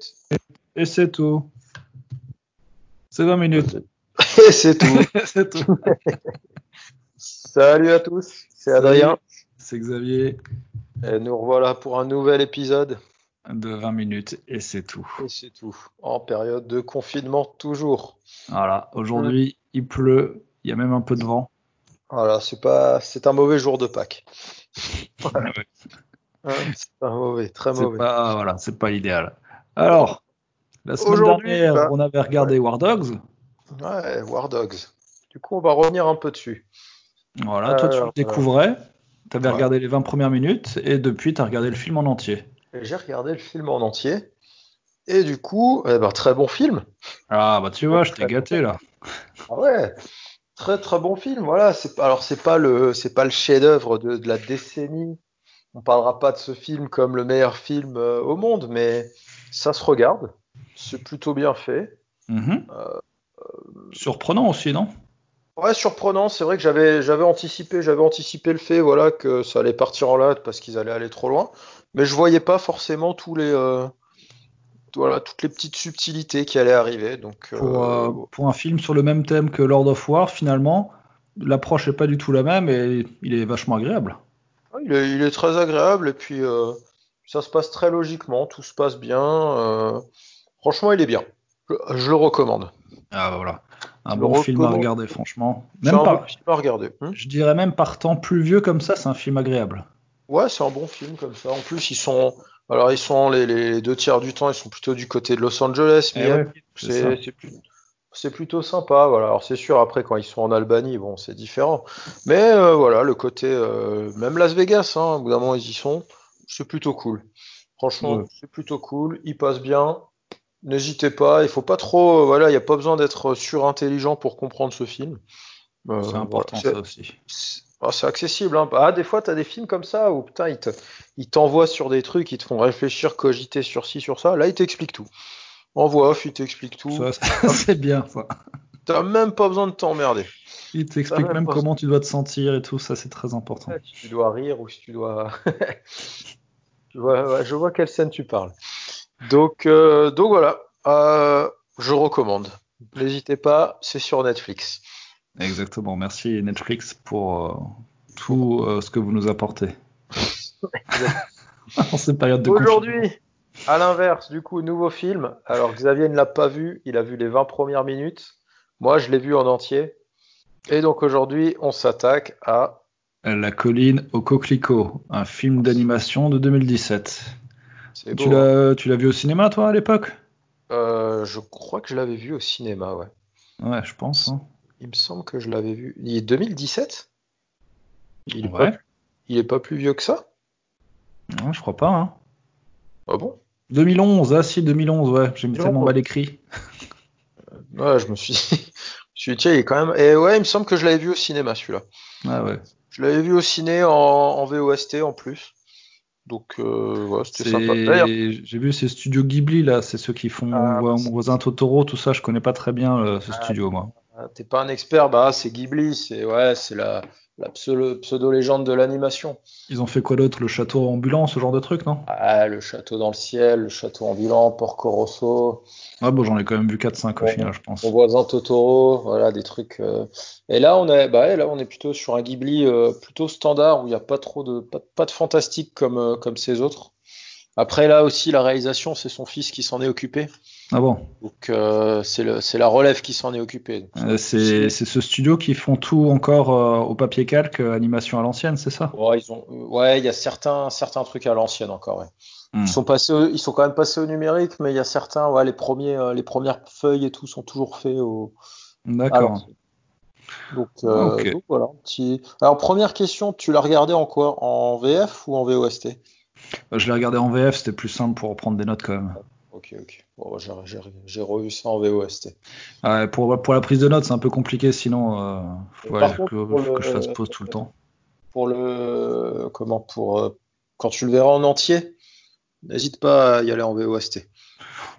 minutes. Et c'est tout. C'est 20 minutes. Et c'est tout. c'est tout. Salut à tous, c'est Adrien. C'est Xavier. Et nous revoilà pour un nouvel épisode. De 20 minutes et c'est tout. Et c'est tout. En période de confinement toujours. Voilà. Aujourd'hui, il pleut. Il y a même un peu de vent. Voilà, c'est pas, c'est un mauvais jour de Pâques. Hein, c'est pas mauvais, très C'est mauvais. pas, voilà, c'est pas l'idéal. Alors, la semaine dernière, bah, on avait regardé War Dogs. Ouais, War Dogs. Du coup, on va revenir un peu dessus. Voilà, toi, tu le découvrais. Tu avais ouais. regardé les 20 premières minutes et depuis, tu as regardé le film en entier. J'ai regardé le film en entier. Et du coup, eh ben, très bon film. Ah, bah tu vois, je t'ai gâté là. Ah ouais, très très bon film. Voilà, c'est pas- alors c'est pas le c'est pas le chef-d'œuvre de, de la décennie. On parlera pas de ce film comme le meilleur film euh, au monde, mais ça se regarde. C'est plutôt bien fait. Mhm. Euh, Surprenant aussi, non? Ouais, surprenant. C'est vrai que j'avais j'avais anticipé j'avais anticipé le fait voilà que ça allait partir en latte parce qu'ils allaient aller trop loin, mais je voyais pas forcément tous les euh, voilà toutes les petites subtilités qui allaient arriver. Donc pour, euh, euh, pour un film sur le même thème que Lord of War, finalement, l'approche est pas du tout la même et il est vachement agréable. Ouais, Il est, il est très agréable et puis euh, ça se passe très logiquement, tout se passe bien. euh, franchement, il est bien. Je, je le recommande. Ah bah voilà, un Je bon film à regarder, franchement. Même un pas, bon film à regarder. Je dirais même par temps plus vieux comme ça, c'est un film agréable. ouais, c'est un bon film comme ça. En plus, ils sont, alors ils sont les, les deux tiers du temps, ils sont plutôt du côté de Los Angeles, Eh ouais, c'est plutôt sympa. Voilà. Alors c'est sûr, après quand ils sont en Albanie, bon, c'est différent. Mais euh, voilà, le côté, euh, même Las Vegas, hein, au bout d'un moment ils y sont, c'est plutôt cool. Franchement, Ouais. c'est plutôt cool. Ils passent bien. N'hésitez pas, il faut pas trop, euh, voilà, il n'y a pas besoin d'être surintelligent pour comprendre ce film. Euh, C'est important ça aussi. c'est ah, c'est accessible. Hein. Ah, des fois, tu as des films comme ça où putain, ils te- ils t'envoient sur des trucs, ils te font réfléchir, cogiter sur ci, sur ça. Là, ils t'expliquent tout. En voix off, ils t'expliquent tout. C'est bien ça. T'as même pas besoin de t'emmerder. Il t'explique même comment tu dois te sentir et tout, ça c'est très important. Si tu dois rire ou si tu dois. je, vois, ouais, je vois quelle scène tu parles. Donc, euh, donc voilà, Euh, je recommande. N'hésitez pas, c'est sur Netflix. Exactement, merci Netflix pour euh, tout ce que vous nous apportez. en cette période de. Aujourd'hui, à l'inverse, du coup, nouveau film. Alors, Xavier ne l'a pas vu, il a vu les 20 premières minutes. Moi, je l'ai vu en entier. Et donc, aujourd'hui, on s'attaque à. La colline au coquelicot, un film d'animation de 2017. C'est Tu beau. hein. l'as tu l'as vu au cinéma toi à l'époque? Euh, je crois que je l'avais vu au cinéma, ouais. Ouais, je pense. hein. Il me semble que je l'avais vu. Il est 2017 Il est, Ouais. pas, il est pas plus vieux que ça? Ouais, je crois pas. Hein. Ah bon? 2011, ah si, 2011, ouais, j'ai 2011. tellement mal écrit. Ouais, je me suis dit, je me suis dit, tiens, il est quand même. Et ouais, il me semble que je l'avais vu au cinéma, celui-là. Ah ouais. Je l'avais vu au ciné en, en VOST en plus. Donc, euh, ouais, c'était sympa. J'ai vu ces studios Ghibli là, c'est ceux qui font Ah, ouais, mon voisin Totoro, tout ça, je connais pas très bien euh, ce Ah, studio moi. Ah, T'es pas un expert, bah c'est Ghibli, c'est ouais, c'est la, la pseudo, légende de l'animation. Ils ont fait quoi d'autre Le château ambulant, ce genre de truc, non? Ah, le château dans le ciel, le château ambulant, Porco Rosso, Ah bon, j'en ai quand même vu 4-5 au final, je pense. mon voisin Totoro, voilà des trucs. euh. Et là on est, bah là on est plutôt sur un Ghibli euh, plutôt standard où il n'y a pas trop de, pas, pas de fantastique comme euh, comme ces autres. Après là aussi la réalisation c'est son fils qui s'en est occupé, Ah bon donc euh, c'est la relève qui s'en est occupée. Euh, C'est ce studio qui font tout encore euh, au papier calque, animation à l'ancienne, c'est ça? Ouais, ils ont, ouais, il y a certains, certains trucs à l'ancienne encore. Ouais. Hmm. Ils sont passés, ils sont quand même passés au numérique, mais il y a certains, ouais, les premiers, les premières feuilles et tout sont toujours faits au. D'accord. l'ancienne. Donc, voilà. Petit... Alors première question, tu l'as regardé en quoi? En VF ou en VOST? Je l'ai regardé en VF, c'était plus simple pour prendre des notes quand même. Ok, ok. Bon, j'ai, revu ça en VOST. Ouais, pour, pour la prise de notes, c'est un peu compliqué, sinon euh, faut, Par ouais, contre, que, je fasse pause tout le temps. Pour le, comment, pour euh, quand tu le verras en entier, n'hésite pas à y aller en VOST.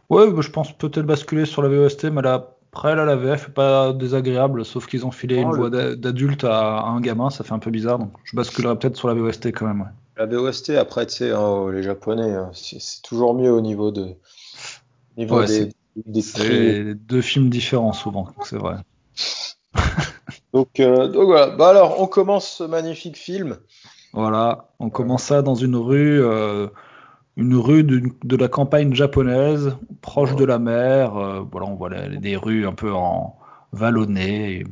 Ouais, bah, je pense peut-être basculer sur la VOST, mais là, après, là, la VF est pas désagréable, sauf qu'ils ont filé Oh, une voix d'a- d'adulte à, à un gamin, ça fait un peu bizarre, donc je basculerai peut-être sur la VOST quand même. ouais. La VOST, après, tu sais, hein, les Japonais, hein, c'est toujours mieux au niveau de, Niveau Ouais, des, c'est- des. C'est deux films différents souvent, c'est vrai. Donc, euh, donc voilà. Bah alors, on commence ce magnifique film. Voilà, on commence ça dans une rue, euh, une rue de, la campagne japonaise, proche de la mer. euh, voilà, on voit les- des rues un peu en vallonnées.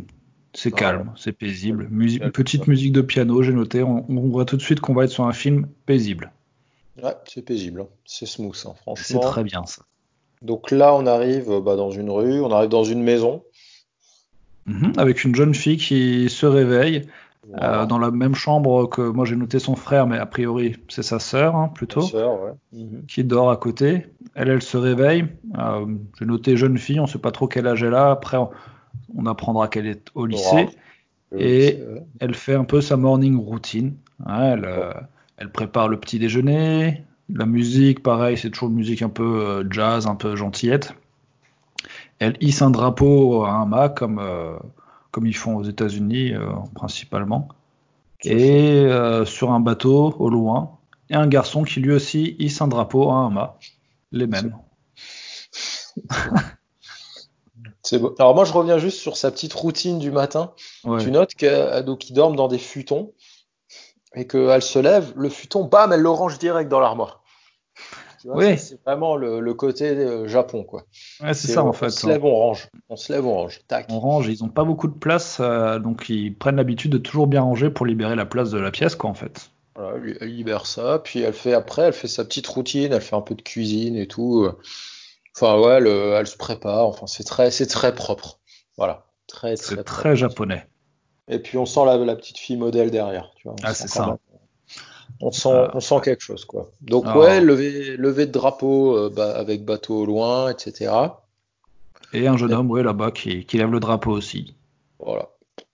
C'est Ouais. calme, c'est paisible. Musi- petite musique de piano, j'ai noté. On, on voit tout de suite qu'on va être sur un film paisible. Ouais, c'est paisible. hein. C'est smooth, hein, C'est franchement. très bien ça. Donc là, on arrive euh, bah, dans une rue, on arrive dans une maison. Mhm, avec une jeune fille qui se réveille Voilà. euh, dans la même chambre que moi j'ai noté son frère, mais a priori c'est sa sœur hein, plutôt. Ouais. Mhm. qui dort à côté. Elle, elle se réveille. Euh, J'ai noté jeune fille, on sait pas trop quel âge elle a. Après, on, apprendra qu'elle est au lycée. Et- lycée, ouais. Elle fait un peu sa morning routine. elle, euh, elle prépare le petit déjeuner. La musique, pareil, c'est toujours une musique un peu euh, jazz, un peu gentillette. Elle hisse un drapeau à un mât, comme, euh, comme ils font aux États-Unis euh, principalement. Et sur un bateau au loin, et un garçon qui lui aussi hisse un drapeau à un mât. Les mêmes. C'est beau. Alors moi, je reviens juste sur sa petite routine du matin. Ouais. Tu notes qu'ils dorment dans des futons et qu'elle se lève, le futon, bam, elle le range direct dans l'armoire. Oui. c'est vraiment le, le côté euh, Japon, quoi. Ouais, c'est ça on, en fait. On se lève, on range. On se lève, on range. Tac. On range, ils ont pas beaucoup de place, euh, donc ils prennent l'habitude de toujours bien ranger pour libérer la place de la pièce, quoi, en fait. Voilà, elle libère ça, puis elle fait après, elle fait sa petite routine, elle fait un peu de cuisine et tout. Enfin ouais, elle, elle se prépare. Enfin c'est très, c'est très propre. Voilà, très très très japonais. Et puis on sent la, la petite fille modèle derrière, tu vois. Ah, c'est ça. Même- On sent, Ah. on sent quelque chose quoi. Donc Ah. ouais, lever, lever de drapeau euh, bah, avec bateau au loin, etc. Et un jeune homme, ouais, là-bas, qui, qui lève le drapeau aussi. Voilà.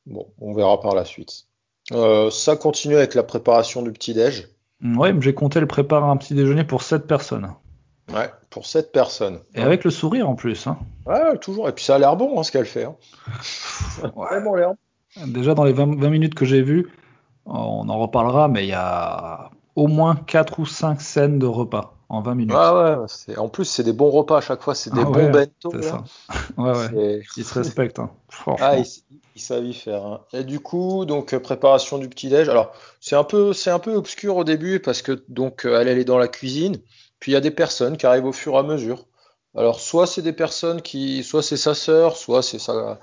Bon, on verra par la suite. Euh, ça continue avec la préparation du petit déj. Ouais, j'ai compté, elle prépare un petit déjeuner pour 7 personnes. Ouais, pour sept personnes. Et avec le sourire en plus. Hein. Ouais, toujours. Et puis ça a l'air bon hein, ce qu'elle fait. Hein. Ouais. Vraiment l'air. Déjà, dans les 20, 20 minutes que j'ai vues, on en reparlera, mais il y a au moins 4 ou 5 scènes de repas en 20 minutes. Ouais, ouais. En plus, c'est des bons repas à chaque fois. C'est des Ah bons bento. C'est ça. Ouais, ouais. Ils se respectent, hein. Ah, ils, ils savent y faire. hein. Et du coup, donc euh, préparation du petit déj. Alors, c'est un peu, c'est un peu obscur au début parce que donc euh, elle, elle est dans la cuisine. Puis il y a des personnes qui arrivent au fur et à mesure. Alors, soit c'est des personnes qui, soit c'est sa sœur, soit c'est sa,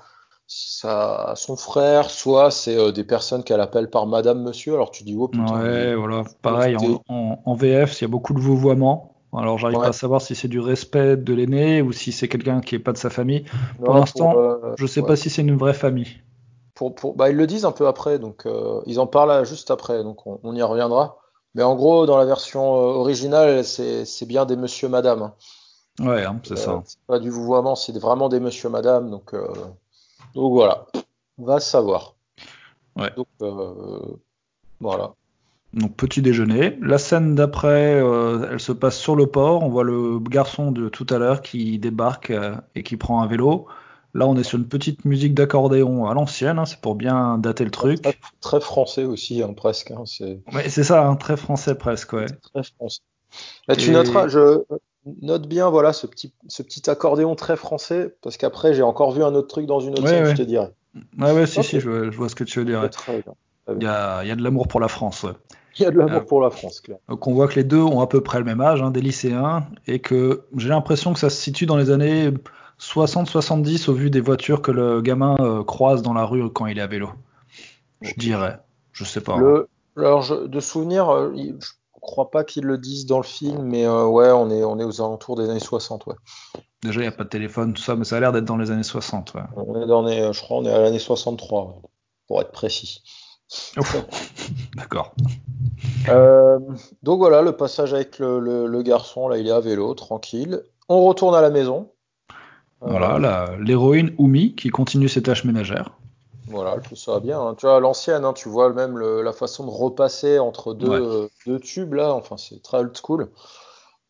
son frère, soit c'est euh, des personnes qu'elle appelle par Madame, Monsieur. Alors tu dis oh putain. Ouais, voilà. Pareil, en, en, en VF, il y a beaucoup de vouvoiements. Alors, j'arrive Ouais. pas à savoir si c'est du respect de l'aîné ou si c'est quelqu'un qui est pas de sa famille. Non, Pour l'instant, euh, Je sais ouais. pas si c'est une vraie famille. Pour, pour, bah, ils le disent un peu après, donc euh, ils en parlent juste après, donc on, on y reviendra. Mais en gros, dans la version euh, originale, c'est bien des monsieur madame. hein. Ouais, hein, c'est ça. c'est pas du vouvoiement, c'est vraiment des monsieur madame. Donc, donc voilà, on va savoir. Ouais. Donc euh, voilà. Donc petit déjeuner. La scène d'après, euh, elle se passe sur le port. On voit le garçon de tout à l'heure qui débarque euh, et qui prend un vélo. Là, on est sur une petite musique d'accordéon à l'ancienne. hein, c'est pour bien dater le truc. Très, très français aussi, hein, presque. hein, c'est Ouais, c'est ça, très français presque. Ouais. très français. Là, tu Et- noteras, je note bien, voilà, ce petit, ce petit accordéon très français, parce qu'après, j'ai encore vu un autre truc dans une autre Ouais, scène, ouais. je te dirai. Ouais, ouais, si, si, je, vois- je vois ce que tu veux dire. Il y a, il y a de l'amour pour la France. Il y a de l'amour Euh, pour la France, clair. Donc on voit que les deux ont à peu près le même âge, hein, des lycéens, et que j'ai l'impression que ça se situe dans les années 60-70 au vu des voitures que le gamin euh, croise dans la rue quand il est à vélo. Je dirais. Je sais pas. hein. Le, alors, je- de souvenir, euh, je crois pas qu'ils le disent dans le film, mais euh, ouais, on est, on est aux alentours des années 60, ouais. Déjà, il n'y a pas de téléphone, tout ça, mais ça a l'air d'être dans les années 60. ouais. On est dans les, euh, je crois, on est à l'année 63, ouais, pour être précis. D'accord. Euh, donc voilà, le passage avec le, le- le garçon, là, il est à vélo, tranquille. On retourne à la maison. Euh, Voilà, la- l'héroïne Umi qui continue ses tâches ménagères. Voilà, elle fait ça bien. hein. Tu vois, l'ancienne, hein, tu vois même le- la façon de repasser entre deux, Ouais. euh, deux tubes, là, enfin, c'est très old school.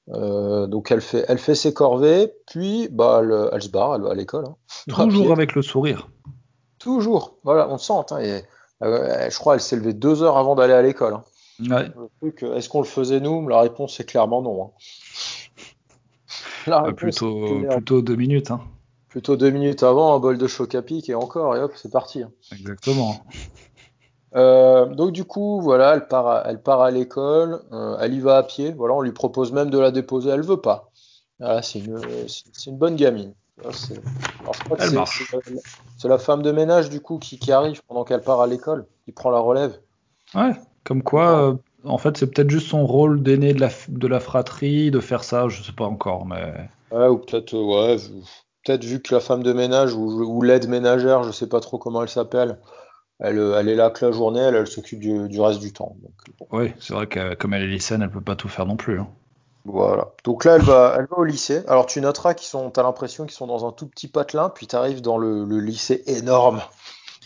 Euh, donc elle fait, elle fait ses corvées, puis bah, elle, elle se barre, elle va à l'école. hein. Toujours avec le sourire. Toujours. Voilà, on le sent. hein, et, euh, je crois qu'elle s'est levée deux heures avant d'aller à l'école. Ouais. Est-ce qu'on le faisait nous? La réponse est clairement non. La réponse, plutôt, plutôt deux minutes, hein. Plutôt deux minutes avant, un bol de choc à pic et encore, et hop, c'est parti. hein. Exactement. Euh, donc du coup, voilà, elle part à, elle part à l'école, euh, elle y va à pied. Voilà, on lui propose même de la déposer, elle veut pas. Voilà, c'est une, une bonne gamine. C'est- la- femme de ménage du coup qui, qui arrive pendant qu'elle part à l'école, qui prend la relève. Ouais, comme quoi, euh, en fait, c'est peut-être juste son rôle d'aîné de la, de la fratrie de faire ça, je sais pas encore, mais Ouais, ou peut-être, ouais, peut-être vu que la femme de ménage ou, ou l'aide ménagère, je sais pas trop comment elle s'appelle, elle, euh, elle est là que la journée, elle, elle s'occupe du, du reste du temps. Donc, bon. oui, c'est vrai que comme elle est lycéenne, elle peut pas tout faire non plus. hein. Voilà. Donc là, elle va, elle va au lycée. Alors tu noteras qu'ils sont, t'as l'impression qu'ils sont dans un tout petit patelin, puis tu arrives dans le, le lycée énorme.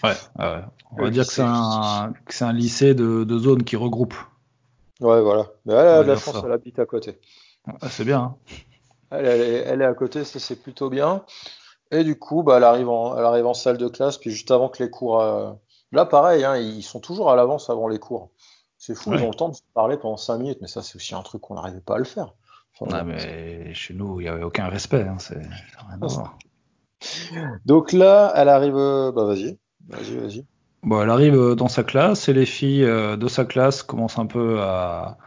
Ouais, ouais. On va Le dire que c'est lycée. un, que c'est un lycée de, de zone qui regroupe. Ouais, voilà. Mais elle a de la chance, ça. elle habite à côté. Ah, c'est bien. hein. Elle, elle est, elle est à côté, ça c'est plutôt bien. Et du coup, bah, elle arrive en, elle arrive en salle de classe, puis juste avant que les cours. euh, Là, pareil, hein, ils sont toujours à l'avance avant les cours. C'est fou, ils ont le temps de se parler pendant 5 minutes, mais ça, c'est aussi un truc qu'on n'arrivait pas à le faire. Enfin, Ah, mais chez nous, il n'y avait aucun respect. hein, c'est. Donc là, elle arrive. euh, Bah, vas-y, vas-y, vas-y. Bon, elle arrive euh, dans sa classe et les filles de sa classe commencent un peu à,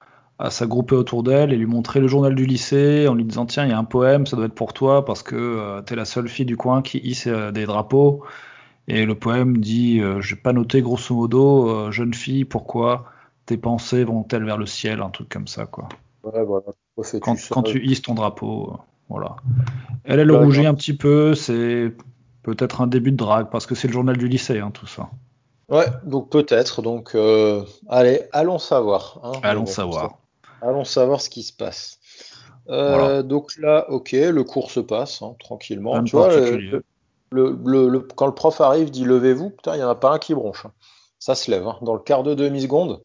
à s'agrouper autour d'elle et lui montrer le journal du lycée en lui disant Tiens, il y a un poème, ça doit être pour toi parce que euh, t'es la seule fille du coin qui hisse euh, des drapeaux. Et le poème dit euh, J'ai pas noté grosso modo, euh, jeune fille, pourquoi tes pensées vont-elles vers le ciel Un truc comme ça, quoi. Ouais, voilà. Quand, tu hisses ton drapeau, voilà. Elle, elle rougit un petit peu, c'est peut-être un début de drague parce que c'est le journal du lycée, hein, tout ça. Ouais, donc peut-être. Donc, allez, allons savoir. hein. Allons savoir. Allons savoir ce qui se passe. Euh, Voilà. Donc là, ok, le cours se passe hein, tranquillement. Rien de Tu vois, le- particulier. le- le- le- quand le prof arrive, dit levez-vous. Putain, il n'y en a pas un qui bronche. hein. Ça se lève. hein. Dans le quart de demi-seconde.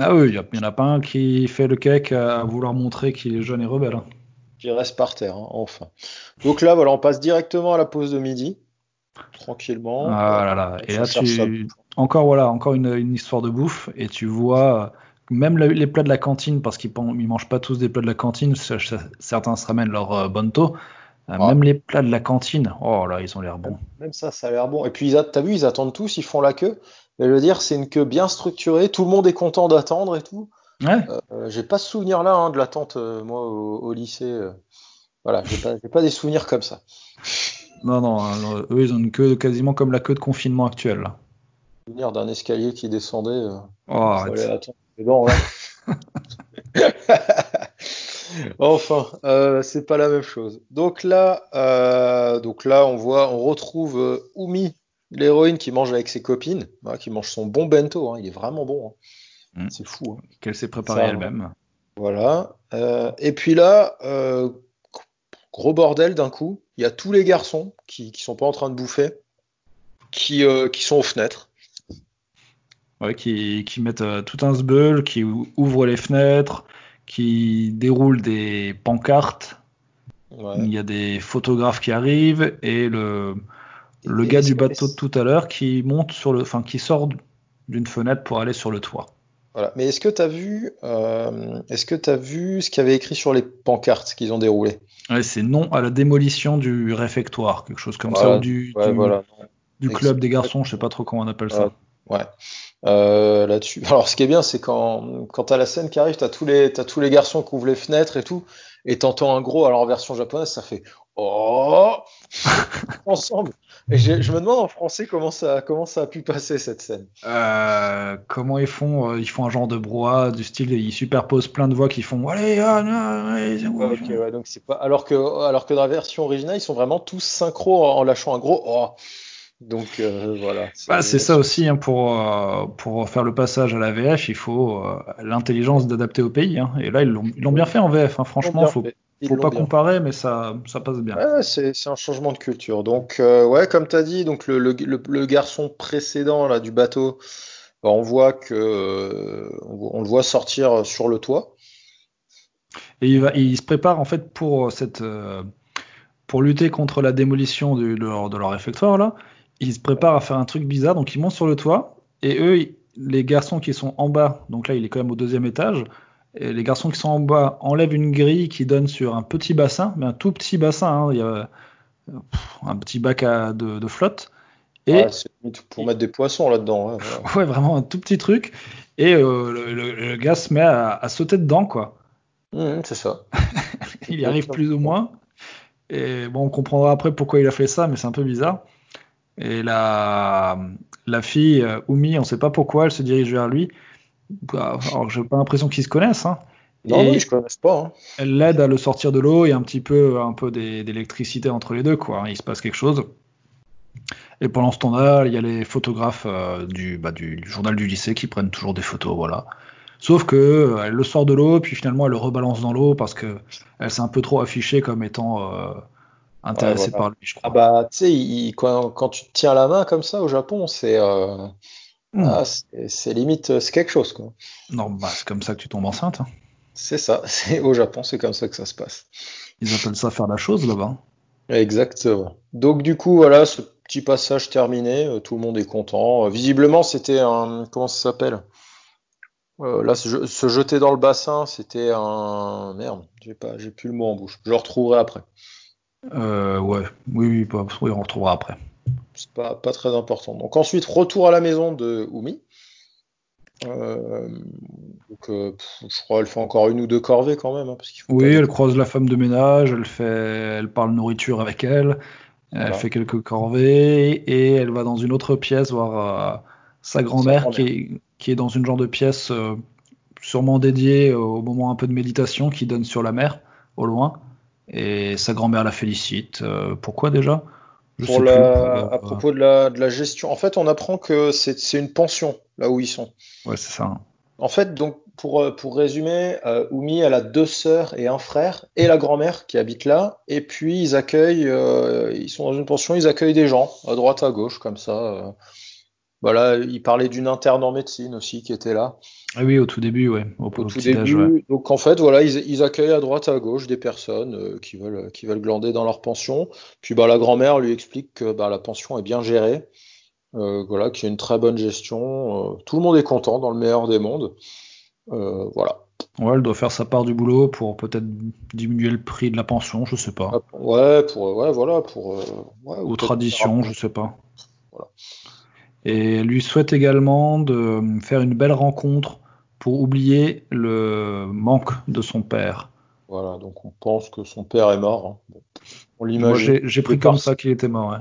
Ah oui, il n'y en a pas un qui fait le cake à vouloir montrer qu'il est jeune et rebelle. Qui reste par terre, enfin. Donc là, voilà, on passe directement à la pause de midi. Tranquillement. Ah là là. Et là, tu. Encore, voilà, encore une, une histoire de bouffe. Et tu vois, même le- les plats de la cantine, parce qu'ils ils mangent pas tous des plats de la cantine, ça- ça- certains se ramènent leur euh, bonto. Euh, Ah. Même les plats de la cantine, oh là, ils ont l'air bons. Même ça, ça a l'air bon. Et puis, t'as vu, ils attendent tous, ils font la queue. Et je veux dire, c'est une queue bien structurée. Tout le monde est content d'attendre et tout. Ouais, Euh, j'ai pas ce souvenir-là hein, de l'attente, euh, moi, au, au lycée. Voilà, j'ai pas, pas des souvenirs comme ça. non, non, eux, ils ont une queue quasiment comme la queue de confinement actuelle. là. Souvenir d'un escalier qui descendait. euh, Oh, Enfin, euh, c'est pas la même chose. Donc là, euh, donc là, on voit, on retrouve euh, Umi, l'héroïne qui mange avec ses copines, qui mange son bon bento. hein, il est vraiment bon. hein. Mm. C'est fou. hein. Qu'elle s'est préparée elle-même. Voilà. Euh, et puis là, euh, gros bordel d'un coup. Il y a tous les garçons qui, qui sont pas en train de bouffer, qui, euh, qui sont aux fenêtres. Ouais, qui, qui mettent euh, tout un sbeul, qui ou- ouvrent les fenêtres, qui déroulent des pancartes. Ouais. Il y a des photographes qui arrivent et le, gars du bateau de tout à l'heure qui monte sur le, enfin qui sort d'une fenêtre pour aller sur le toit. Voilà. Mais est-ce que tu as vu, euh, est-ce que tu vu ce qu'il y avait écrit sur les pancartes qu'ils ont déroulées? Ouais, c'est non à la démolition du réfectoire, quelque chose comme ça, ou du, Ouais, du, voilà. du club des garçons, je sais pas trop comment on appelle ça. Ouais. Ouais. Euh, là-dessus. Alors, ce qui est bien, c'est quand, quand t'as la scène qui arrive, t'as tous les, t'as tous les garçons qui ouvrent les fenêtres et tout, et t'entends un gros, alors en version japonaise, ça fait Oh! Ensemble. Et je me demande en français comment ça, comment ça a pu passer cette scène. Euh, comment ils font euh, Ils font un genre de brouhaha du style, ils superposent plein de voix qui font Allez, ah, non, allez, c'est Ouais, bon, ok, ouais, donc c'est pas, alors que, alors que dans la version originale, ils sont vraiment tous synchro en lâchant un gros Oh! Donc, euh, voilà. Bah, c'est ça aussi, hein, pour, euh, pour faire le passage à la VF, il faut euh, l'intelligence d'adapter au pays. hein. Et là, ils l'ont ils l'ont bien fait en VF. hein. Franchement, faut, bien fait. Ils faut pas bien comparer, mais ça, ça passe bien. Ouais, c'est c'est un changement de culture. Donc, euh, ouais, comme tu as dit, donc le, le, le- le garçon précédent là, du bateau, bah, on voit que euh, on, le voit sortir sur le toit. Et il, va, il se prépare en fait pour cette, euh, pour lutter contre la démolition du- de, leur, de leur réfectoire là. Il se prépare à faire un truc bizarre, donc il monte sur le toit et eux, ils- les garçons qui sont en bas, donc là il est quand même au deuxième étage, Et les garçons qui sont en bas enlèvent une grille qui donne sur un petit bassin, mais un tout petit bassin. hein. Il y a pff, un petit bac à- de, de flotte. Et Ouais, pour mettre des poissons là-dedans. ouais, voilà. ouais, vraiment un tout petit truc. Et euh, le, le- le gars se met à, à sauter dedans, quoi. Mhm, c'est ça. Il y arrive plus ou moins. Et bon, on comprendra après pourquoi il a fait ça, mais c'est un peu bizarre. Et la, la fille, euh, Oumi, on sait pas pourquoi, elle se dirige vers lui. Bah, Alors, j'ai pas l'impression qu'ils se connaissent. Hein. Non, Et non, je connais pas. hein. elle l'aide à le sortir de l'eau. Il y a un petit peu, un peu d'électricité entre les deux, quoi. Il se passe quelque chose. Et pendant ce temps-là, il y a les photographes euh, du, bah, du, du journal du lycée qui prennent toujours des photos, voilà. Sauf que euh, elle le sort de l'eau, puis finalement elle le rebalance dans l'eau parce que elle s'est un peu trop affichée comme étant Ouais, voilà. par lui, je crois. Ah bah, tu sais, quand, quand tu tiens la main comme ça au Japon, c'est euh, Hmm. ah, c'est limite, euh, c'est quelque chose, quoi. Non, bah, c'est comme ça que tu tombes enceinte. hein. C'est ça. C'est au Japon, c'est comme ça que ça se passe. Ils appellent ça faire la chose là-bas. Exactement. Donc du coup, voilà, ce petit passage terminé, euh, tout le monde est content. Visiblement, c'était un, comment ça s'appelle? Euh, là, se jeter dans le bassin, c'était un, merde, j'ai pas, j'ai plus le mot en bouche. Je le retrouverai après. Euh, ouais, oui, oui, bah, oui, on retrouvera après. C'est pas, pas très important. Donc ensuite, retour à la maison de Umi. Euh, donc, euh, pff, je crois qu'elle fait encore une ou deux corvées quand même, hein, parce qu'il faut Oui, pas elle croise la femme de ménage, elle fait, elle parle nourriture avec elle, elle fait quelques corvées et elle va dans une autre pièce voir euh, sa grand-mère qui est, qui est dans une genre de pièce sûrement dédiée au moment un peu de méditation qui donne sur la mer au loin et sa grand-mère la félicite. Euh, pourquoi déjà? Je Pour sais la, plus. à pour, euh, propos de la, de la gestion, en fait, on apprend que c'est une pension là où ils sont. ouais, c'est ça. En fait, donc pour, euh, pour résumer, euh, Oumi, elle a deux sœurs et un frère, et la grand-mère qui habite là. Et puis ils accueillent, euh, ils sont dans une pension, ils accueillent des gens à droite, à gauche, comme ça. Euh. Voilà, il parlait d'une interne en médecine aussi qui était là Ah oui, au tout début, ouais, au, au au tout début. ouais. Donc en fait, voilà, ils, ils accueillent à droite, à gauche des personnes euh, qui veulent, qui veulent glander dans leur pension. Puis bah, la grand-mère lui explique que bah, la pension est bien gérée, euh, voilà, qu'il y a une très bonne gestion. euh, tout le monde est content dans le meilleur des mondes. Euh, voilà. Ouais, elle doit faire sa part du boulot pour peut-être diminuer le prix de la pension, je sais pas. Hop, Ouais, pour, ouais, voilà, pour, euh, ouais, je sais pas. Voilà. Et elle lui souhaite également de faire une belle rencontre pour oublier le manque de son père. Voilà, donc on pense que son père est mort. hein. On l'imagine. j'ai j'ai pris est comme ça qu'il était mort.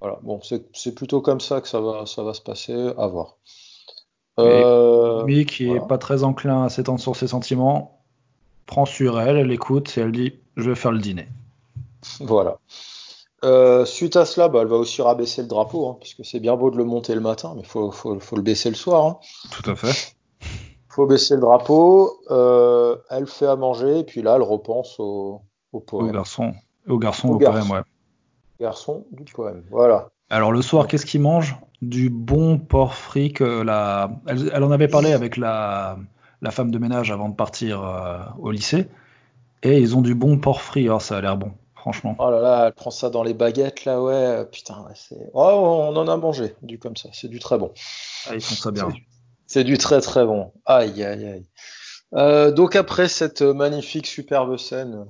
Voilà, bon, c'est plutôt comme ça que ça va, ça va se passer, à voir. Euh, Lui, qui est voilà. pas très enclin à s'étendre sur ses sentiments, prend sur elle, elle écoute et elle dit Je vais faire le dîner. Voilà. Euh, suite à cela, bah, elle va aussi rabaisser le drapeau, hein, puisque c'est bien beau de le monter le matin, mais faut, faut, faut le baisser le soir. Hein. Tout à fait. Faut baisser le drapeau. euh, elle fait à manger, et puis là, elle repense au, au Au poème. garçon, au garçon, Au au garçon. poème, ouais. Garçon du poème. Voilà. Alors le soir, qu'est-ce qu'il mange? Du bon porc frit que la... Elle, elle en avait parlé avec la, la femme de ménage avant de partir euh, au lycée. Et ils ont du bon porc frit. Alors ça a l'air bon, franchement. Oh là là, elle prend ça dans les baguettes, là, ouais. euh, Putain, ouais, c'est. Oh, on en a mangé, du comme ça. C'est du très bon. Ah, ils font ça bien. C'est du très très bon. Aïe, aïe, aïe. Euh, donc après cette magnifique, superbe scène,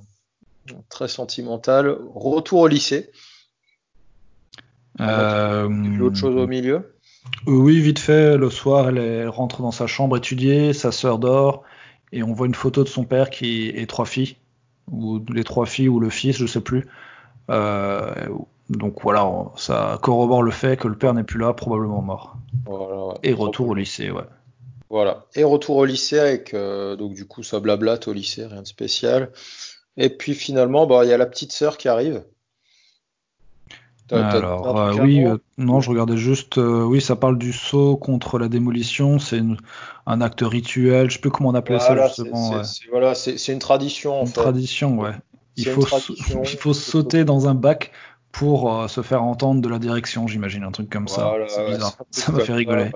très sentimentale, retour au lycée. Euh, Puis autre chose au milieu? oui, vite fait, le soir, elle rentre dans sa chambre étudier, sa sœur dort, et on voit une photo de son père qui et trois filles, ou les trois filles ou le fils, je sais plus. Euh, donc voilà, ça corrobore le fait que le père n'est plus là, probablement mort. Voilà. Et retour au lycée, ouais. Voilà. Et retour au lycée avec euh, donc du coup ça blablate au lycée, rien de spécial. Et puis finalement, bah il y a la petite sœur qui arrive. Alors, euh, oui, euh, non, je regardais juste, euh, oui, ça parle du saut contre la démolition, c'est une- un acte rituel, je sais plus comment on appelait Voilà, ça c'est justement, c'est- ouais. c'est- voilà, c'est c'est une tradition en Une fait. tradition, ouais. Il faut, tradition. il faut sauter dans un bac pour se faire entendre de la direction, j'imagine, un truc comme ça. C'est bizarre. Ça m'a fait rigoler.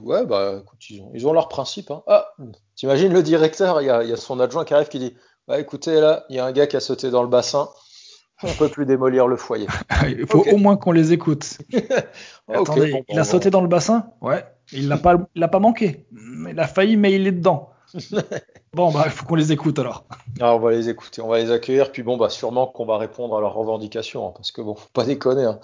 Ouais, bah écoute, ils ont, ils ont leur principe. Hein. Ah, t'imagines le directeur, il y a, il y a son adjoint qui arrive qui dit Bah écoutez, là, il y a un gars qui a sauté dans le bassin, on peut plus démolir le foyer. Il faut au moins qu'on les écoute. Ah, Attendez, bon, il bon, a bon. sauté dans le bassin Ouais. Il l'a pas, il l'a pas manqué. Il a failli, mais il est dedans. Bon, bah, il faut qu'on les écoute alors. Ah, on va les écouter, on va les accueillir, puis bon, bah, sûrement qu'on va répondre à leurs revendications, hein, parce que bon, faut pas déconner. Hein.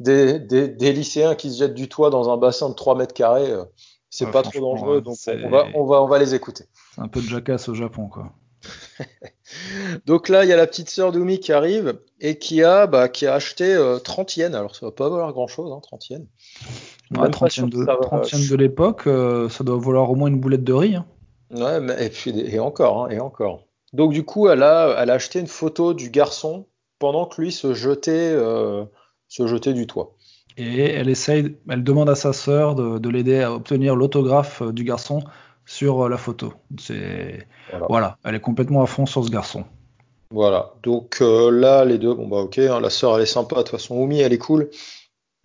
Des, des, des, lycéens qui se jettent du toit dans un bassin de 3 mètres carrés, euh, c'est pas trop dangereux, donc on va, on, va, on va les écouter. C'est un peu de jacasse au Japon, quoi. donc là, il y a la petite sœur d'Umi qui arrive et qui a, bah, qui a acheté euh, 30 yens. Alors, ça va pas valoir grand chose, hein, 30 yens. Ouais, 30 yens de, 30 yens de l'époque, euh, ça doit valoir au moins une boulette de riz. Hein. Ouais, mais, et, puis, et encore, hein, et encore. Donc du coup, elle a, elle a acheté une photo du garçon pendant que lui se jetait, euh, se jetait du toit. Et elle essaye, elle demande à sa sœur de, de l'aider à obtenir l'autographe du garçon sur la photo. C'est voilà. voilà. elle est complètement à fond sur ce garçon. Voilà. Donc euh, là, les deux, bon bah ok, hein, la sœur elle est sympa. De toute façon, Oumi elle est cool.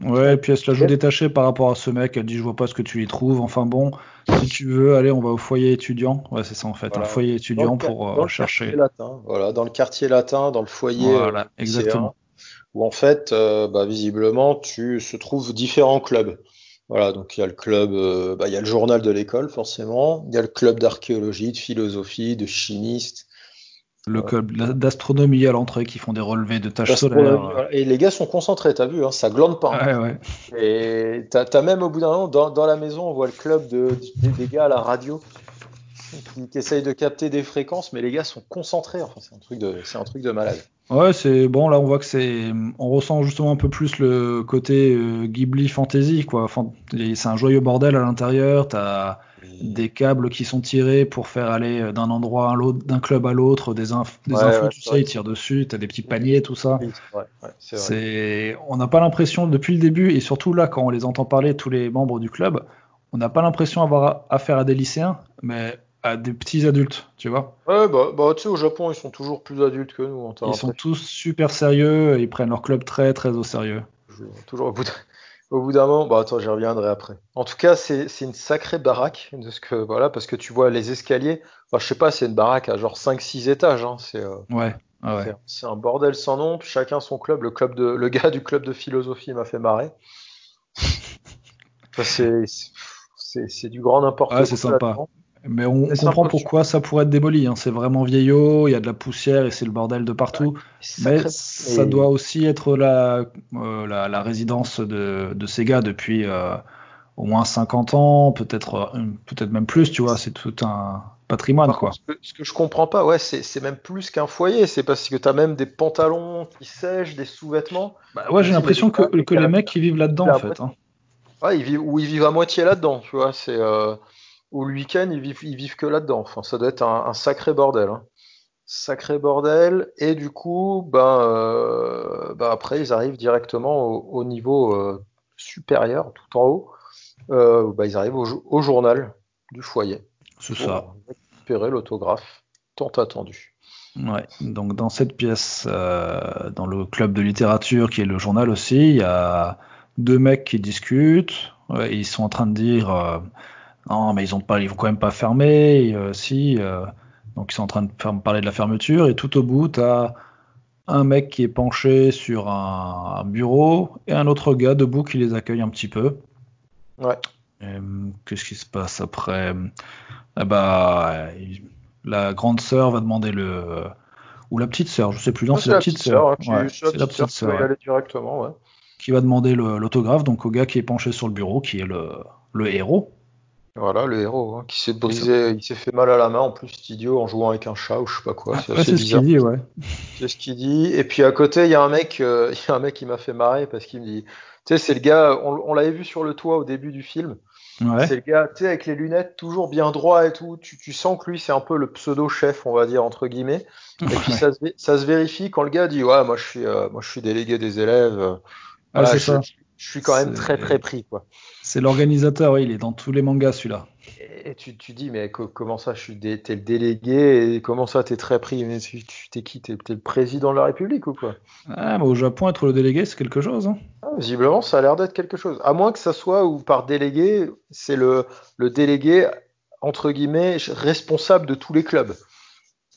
Ouais, et puis elle se la joue détachée par rapport à ce mec. Elle dit Je vois pas ce que tu y trouves. Enfin bon, si tu veux, allez, on va au foyer étudiant. Ouais, c'est ça en fait, voilà. un foyer étudiant pour euh, chercher. Latin, voilà, dans le quartier latin, dans le foyer. Voilà, euh, exactement. Où en fait, euh, bah, visiblement, tu se trouves différents clubs. Voilà, donc il y a le club, euh, bah, il y a le journal de l'école forcément. Il y a le club d'archéologie, de philosophie, de chimiste. Le club d'astronomie à l'entrée qui font des relevés de tâches solaires. Et les gars sont concentrés, t'as vu, hein, ça glande pas. Ouais, ouais. Et t'as as même au bout d'un moment, dans, dans, la maison, on voit le club de, des, des gars à la radio qui, qui, essayent de capter des fréquences, mais les gars sont concentrés. Enfin, c'est un truc de, c'est un truc de malade. Ouais, c'est bon. Là, on voit que c'est, on ressent justement un peu plus le côté euh, Ghibli fantasy, quoi. Enfin, c'est un joyeux bordel à l'intérieur. T'as des câbles qui sont tirés pour faire aller d'un endroit à l'autre, d'un club à l'autre, des, inf des Ouais, infos, ouais, tu c'est sais, ils tirent dessus, t'as des petits paniers, tout ça. Ouais. C'est, on n'a pas l'impression depuis le début et surtout là quand on les entend parler tous les membres du club, on n'a pas l'impression d'avoir affaire à des lycéens, mais à des petits adultes, tu vois. Ouais, bah, bah tu sais, au Japon, ils sont toujours plus adultes que nous. hein, Ils sont tous super sérieux, et ils prennent leur club très très au sérieux. Toujours au bout d'un au bout d'un moment. Bah attends, j'y reviendrai après. En tout cas, c'est c'est une sacrée baraque de ce que voilà, parce que tu vois les escaliers. Enfin, je sais pas, c'est une baraque à genre 5-6 étages. Hein, c'est euh, Ouais, ah ouais. un bordel sans nom. Chacun son club. Le club de le gars du club de philosophie m'a fait marrer. Enfin, c'est du grand n'importe Ouais, quoi. c'est sympa. Mais on, comprend pourquoi ça pourrait être démoli. hein. C'est vraiment vieillot, il y a de la poussière et c'est le bordel de partout. Mais Sacré- ça doit aussi être la, euh, la, la résidence de, de ces gars depuis euh, au moins 50 ans, peut-être euh, peut-être même plus, tu vois. C'est tout un patrimoine, quoi. ce que, ce que je comprends pas, ouais, c'est même plus qu'un foyer. C'est parce que t'as même des pantalons qui sèchent, des sous-vêtements. Bah ouais, j'ai l'impression que, que les mecs ils vivent là-dedans, en fait. hein. Ouais, ils vivent, ou ils vivent à moitié là-dedans, tu vois. C'est euh, ou le week-end, ils vivent, ils vivent que là-dedans. Enfin, ça doit être un, un sacré bordel, hein. Sacré bordel. Et du coup, ben, euh, ben après, ils arrivent directement au, au niveau euh, supérieur, tout en haut. Euh, ben, ils arrivent au, jo- au journal du foyer C'est pour ça. récupérer l'autographe tant attendu. Ouais. Donc dans cette pièce, dans le club de littérature qui est le journal aussi, il y a deux mecs qui discutent. Ouais, ils sont en train de dire non mais ils ont pas, ils vont quand même pas fermer. Euh, si, euh, donc ils sont en train de faire, parler de la fermeture et tout au bout t'as un mec qui est penché sur un, un bureau et un autre gars debout qui les accueille un petit peu. Ouais. Hum, Qu'est-ce qui se passe après? Ah bah, la grande sœur va demander le ou la petite sœur, je sais plus. Non, c'est la petite sœur. c'est la petite sœur, directement, ouais. qui va demander l'autographe donc au gars qui est penché sur le bureau, qui est le, le héros. Voilà, le héros, hein, qui s'est brisé, il s'est fait mal à la main, en plus, cet idiot, en jouant avec un chat ou je sais pas quoi. C'est assez c'est ce qu'il dit, ouais. C'est ce qu'il dit. Et puis à côté, il y a un mec, euh, il y a un mec qui m'a fait marrer parce qu'il me dit, tu sais, c'est le gars, on, on l'avait vu sur le toit au début du film. Ouais. C'est le gars, tu sais, avec les lunettes toujours bien droit et tout. Tu, tu sens que lui, c'est un peu le pseudo-chef, on va dire, entre guillemets. Et puis ça se, vé- ça se vérifie quand le gars dit, ouais, moi je suis, euh, moi je suis délégué des élèves. euh, Ah, voilà, c'est je, ça. je suis quand même très très pris, quoi. C'est l'organisateur, oui, il est dans tous les mangas celui-là. Et, tu, tu dis, mais co- comment ça, je suis dé- t'es le délégué et comment ça, t'es très pris? Mais tu t'es qui? T'es le président de la République ou quoi? Ah, mais au Japon, être le délégué, c'est quelque chose. Hein. Ah, visiblement, ça a l'air d'être quelque chose. À moins que ça soit ou par délégué, c'est le, le délégué, entre guillemets, responsable de tous les clubs.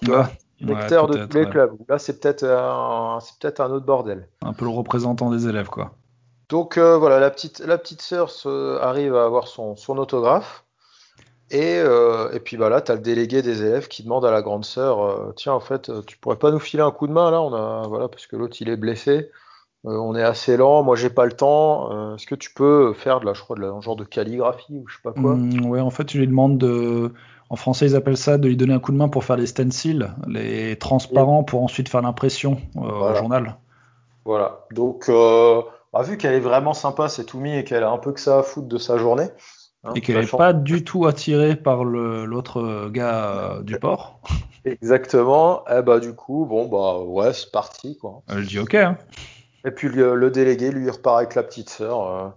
Tu vois, Ouais, ouais, lecteur de tous les ouais. clubs. Là, c'est peut-être un, c'est peut-être un autre bordel. Un peu le représentant des élèves, quoi. Donc euh, voilà, la petite, la petite sœur se- arrive à avoir son, son autographe. Et, euh, et puis bah là, tu as le délégué des élèves qui demande à la grande sœur, euh, tiens, en fait, tu pourrais pas nous filer un coup de main là, on a, voilà, parce que l'autre il est blessé, on est assez lent, moi j'ai pas le temps, est-ce que tu peux faire de la, je crois, de la, un genre de calligraphie ou je sais pas quoi? Hum, ouais, en fait, tu lui demandes de. En français, ils appellent ça de lui donner un coup de main pour faire les stencils, les transparents pour ensuite faire l'impression euh, au journal. Voilà. Donc, euh, bah, vu qu'elle est vraiment sympa, c'est Toumi, et qu'elle a un peu que ça à foutre de sa journée. hein, Et qu'elle n'est pas du tout attirée par l'autre gars euh, du port. Exactement. Eh bah, du coup, bon, bah, ouais, c'est parti, quoi. Elle dit ok. hein. Et puis, le, le délégué, lui, il repart avec la petite sœur. euh,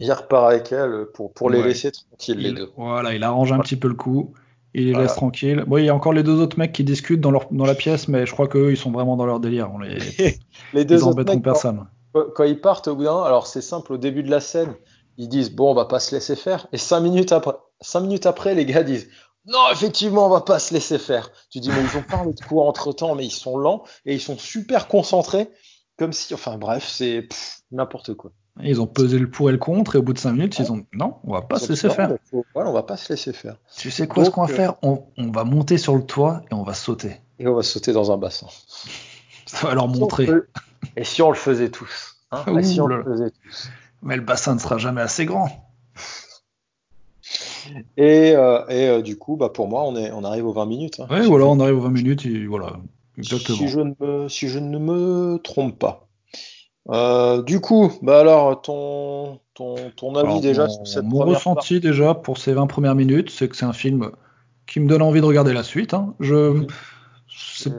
il repart avec elle pour, pour les Ouais. laisser tranquilles, les deux. voilà, il arrange un petit peu le coup. Il les Voilà. laisse tranquilles. Bon, il y a encore les deux autres mecs qui discutent dans, leur, dans la pièce, mais je crois qu'eux, ils sont vraiment dans leur délire. On les, Les deux ils autres embêteront mecs, personne. Quand ils partent au bout d'un, alors c'est simple, au début de la scène, ils disent, bon, on va pas se laisser faire. Et cinq minutes après, cinq minutes après, les gars disent, non, effectivement, on va pas se laisser faire. Tu dis, mais ils ont parlé de quoi entre temps, mais ils sont lents et ils sont super concentrés, comme si, enfin bref, c'est n'importe quoi. Ils ont pesé le pour et le contre, et au bout de 5 minutes, ils ont non, on va pas se laisser faire. faut- voilà, on va pas se laisser faire. Tu sais quoi, ce Donc, qu'on va euh, faire? On, on va monter sur le toit et on va sauter. Et on va sauter dans un bassin. Ça va leur montrer. Et si on le faisait tous hein Et si Ouh on le faisait tous Mais le bassin ne sera jamais assez grand. Et, euh, et euh, du coup, bah, pour moi, on, est, on arrive aux 20 minutes. hein. Si voilà, on arrive aux 20 minutes, et voilà. Exactement. Si je ne me, si je ne me trompe pas. Euh, du coup, bah alors, ton, ton, ton avis Alors, déjà mon, sur cette mon première ressenti déjà pour ces 20 premières minutes, c'est que c'est un film qui me donne envie de regarder la suite. hein. Je, Mhm. c'est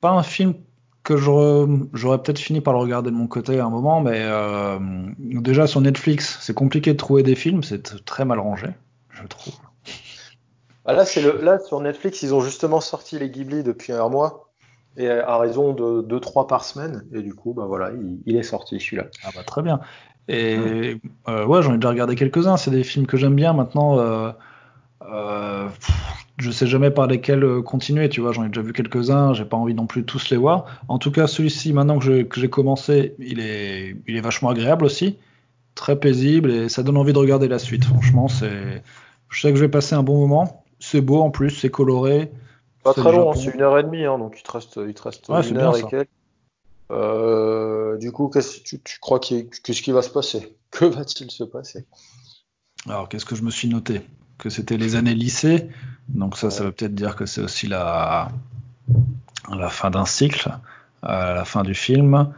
pas un film que j'aurais j'aurais peut-être fini par le regarder de mon côté à un moment, mais euh, déjà sur Netflix, c'est compliqué de trouver des films, c'est très mal rangé, je trouve. Bah là, c'est le, là, sur Netflix, ils ont justement sorti les Ghibli depuis un mois, et à raison de 2-3 par semaine, et du coup, bah voilà, il, il est sorti celui-là. Ah bah très bien. Et euh, ouais, j'en ai déjà regardé quelques-uns, c'est des films que j'aime bien maintenant. euh, euh, pff, je sais jamais par lesquels euh, continuer, tu vois, j'en ai déjà vu quelques-uns, j'ai pas envie non plus de tous les voir. En tout cas, celui-ci, maintenant que j'ai commencé, il est, il est vachement agréable aussi, très paisible et ça donne envie de regarder la suite. Franchement, c'est, je sais que je vais passer un bon moment. C'est beau en plus, c'est coloré. Pas c'est très long, c'est une heure et demie, hein, donc il te reste, il te reste Ouais, une heure et quelques. Euh, du coup, qu'est-ce que tu, tu crois qu'est-ce qui va se passer? Que va-t-il se passer? Alors, qu'est-ce que je me suis noté? Que c'était les années lycée, donc ça, ça veut peut-être dire que c'est aussi la, la fin d'un cycle, euh, la fin du film.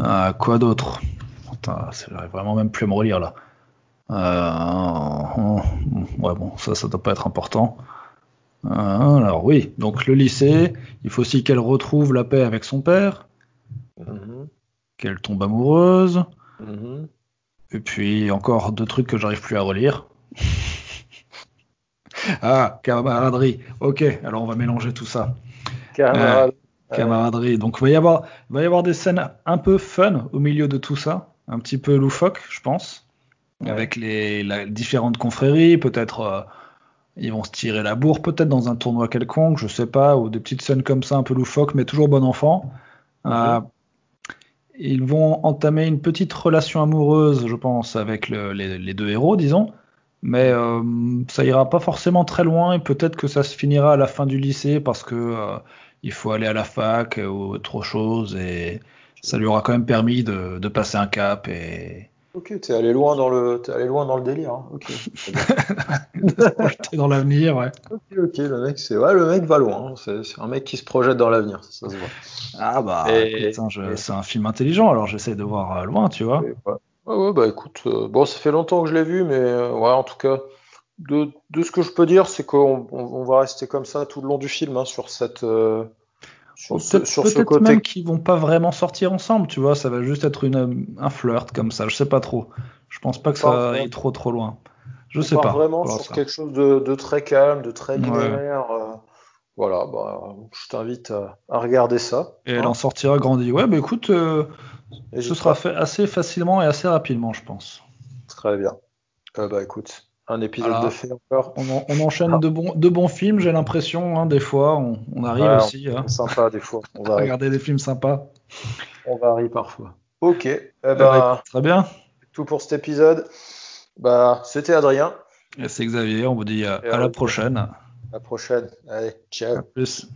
Euh, quoi d'autre? J'arrive vraiment même plus à me relire là. Euh, ouais, bon, ça, ça doit pas être important. Alors oui, donc le lycée, il faut aussi qu'elle retrouve la paix avec son père, Mhm, qu'elle tombe amoureuse, mhm. et puis encore deux trucs que j'arrive plus à relire. Ah, camaraderie. Ok, alors on va mélanger tout ça. Camarade. Camaraderie. Donc il va y avoir, il va y avoir des scènes un peu fun au milieu de tout ça, un petit peu loufoque, je pense, Ouais. avec les la- différentes confréries. Peut-être euh, ils vont se tirer la bourre, peut-être dans un tournoi quelconque, je sais pas, ou des petites scènes comme ça un peu loufoques, mais toujours bon enfant. Euh, ils vont entamer une petite relation amoureuse, je pense, avec le- les, les deux héros, disons. Mais euh, ça ira pas forcément très loin et peut-être que ça se finira à la fin du lycée parce que euh, il faut aller à la fac ou autre chose et ça lui aura quand même permis de, de passer un cap et Ok, t'es allé loin dans le, t'es allé loin dans le délire. hein. Ok. Dans l'avenir. Ouais. Ok, ok, le mec, c'est, ouais, le mec va loin. hein. C'est, un mec qui se projette dans l'avenir, ça se voit. Ah bah, Et- c'est un film intelligent, alors j'essaie de voir euh, loin, tu vois. Ouais. Ouais, ouais, bah écoute, euh, bon, ça fait longtemps que je l'ai vu, mais euh, ouais, en tout cas, de, de ce que je peux dire, c'est qu'on on, on va rester comme ça tout le long du film, hein, sur cette, euh, sur ce, sur ce côté. même qu'ils vont pas vraiment sortir ensemble, tu vois, ça va juste être une, un flirt comme ça, je sais pas trop. Je pense pas que ça vraiment- aille trop trop loin. Je on sais part pas. vraiment sur quelque chose de, de très calme, de très linéaire. euh, voilà, bah, je t'invite à, à regarder ça. Et elle hein. en sortira grandi. Ouais, bah écoute, euh, ce sera fait assez facilement et assez rapidement, je pense. Très bien. Euh, bah écoute, un épisode de fait encore. On, en- on enchaîne de bons, de bons films, j'ai l'impression, hein, des fois, on, on arrive Ouais, aussi hein, sympa des fois. On varie, regarder des films sympas. on varie parfois. Ok, eh Eh bah, ben, très bien. tout pour cet épisode. Bah, c'était Adrien. C'est Xavier, on vous dit à, à la prochaine. La prochaine. Allez, ciao. Plus.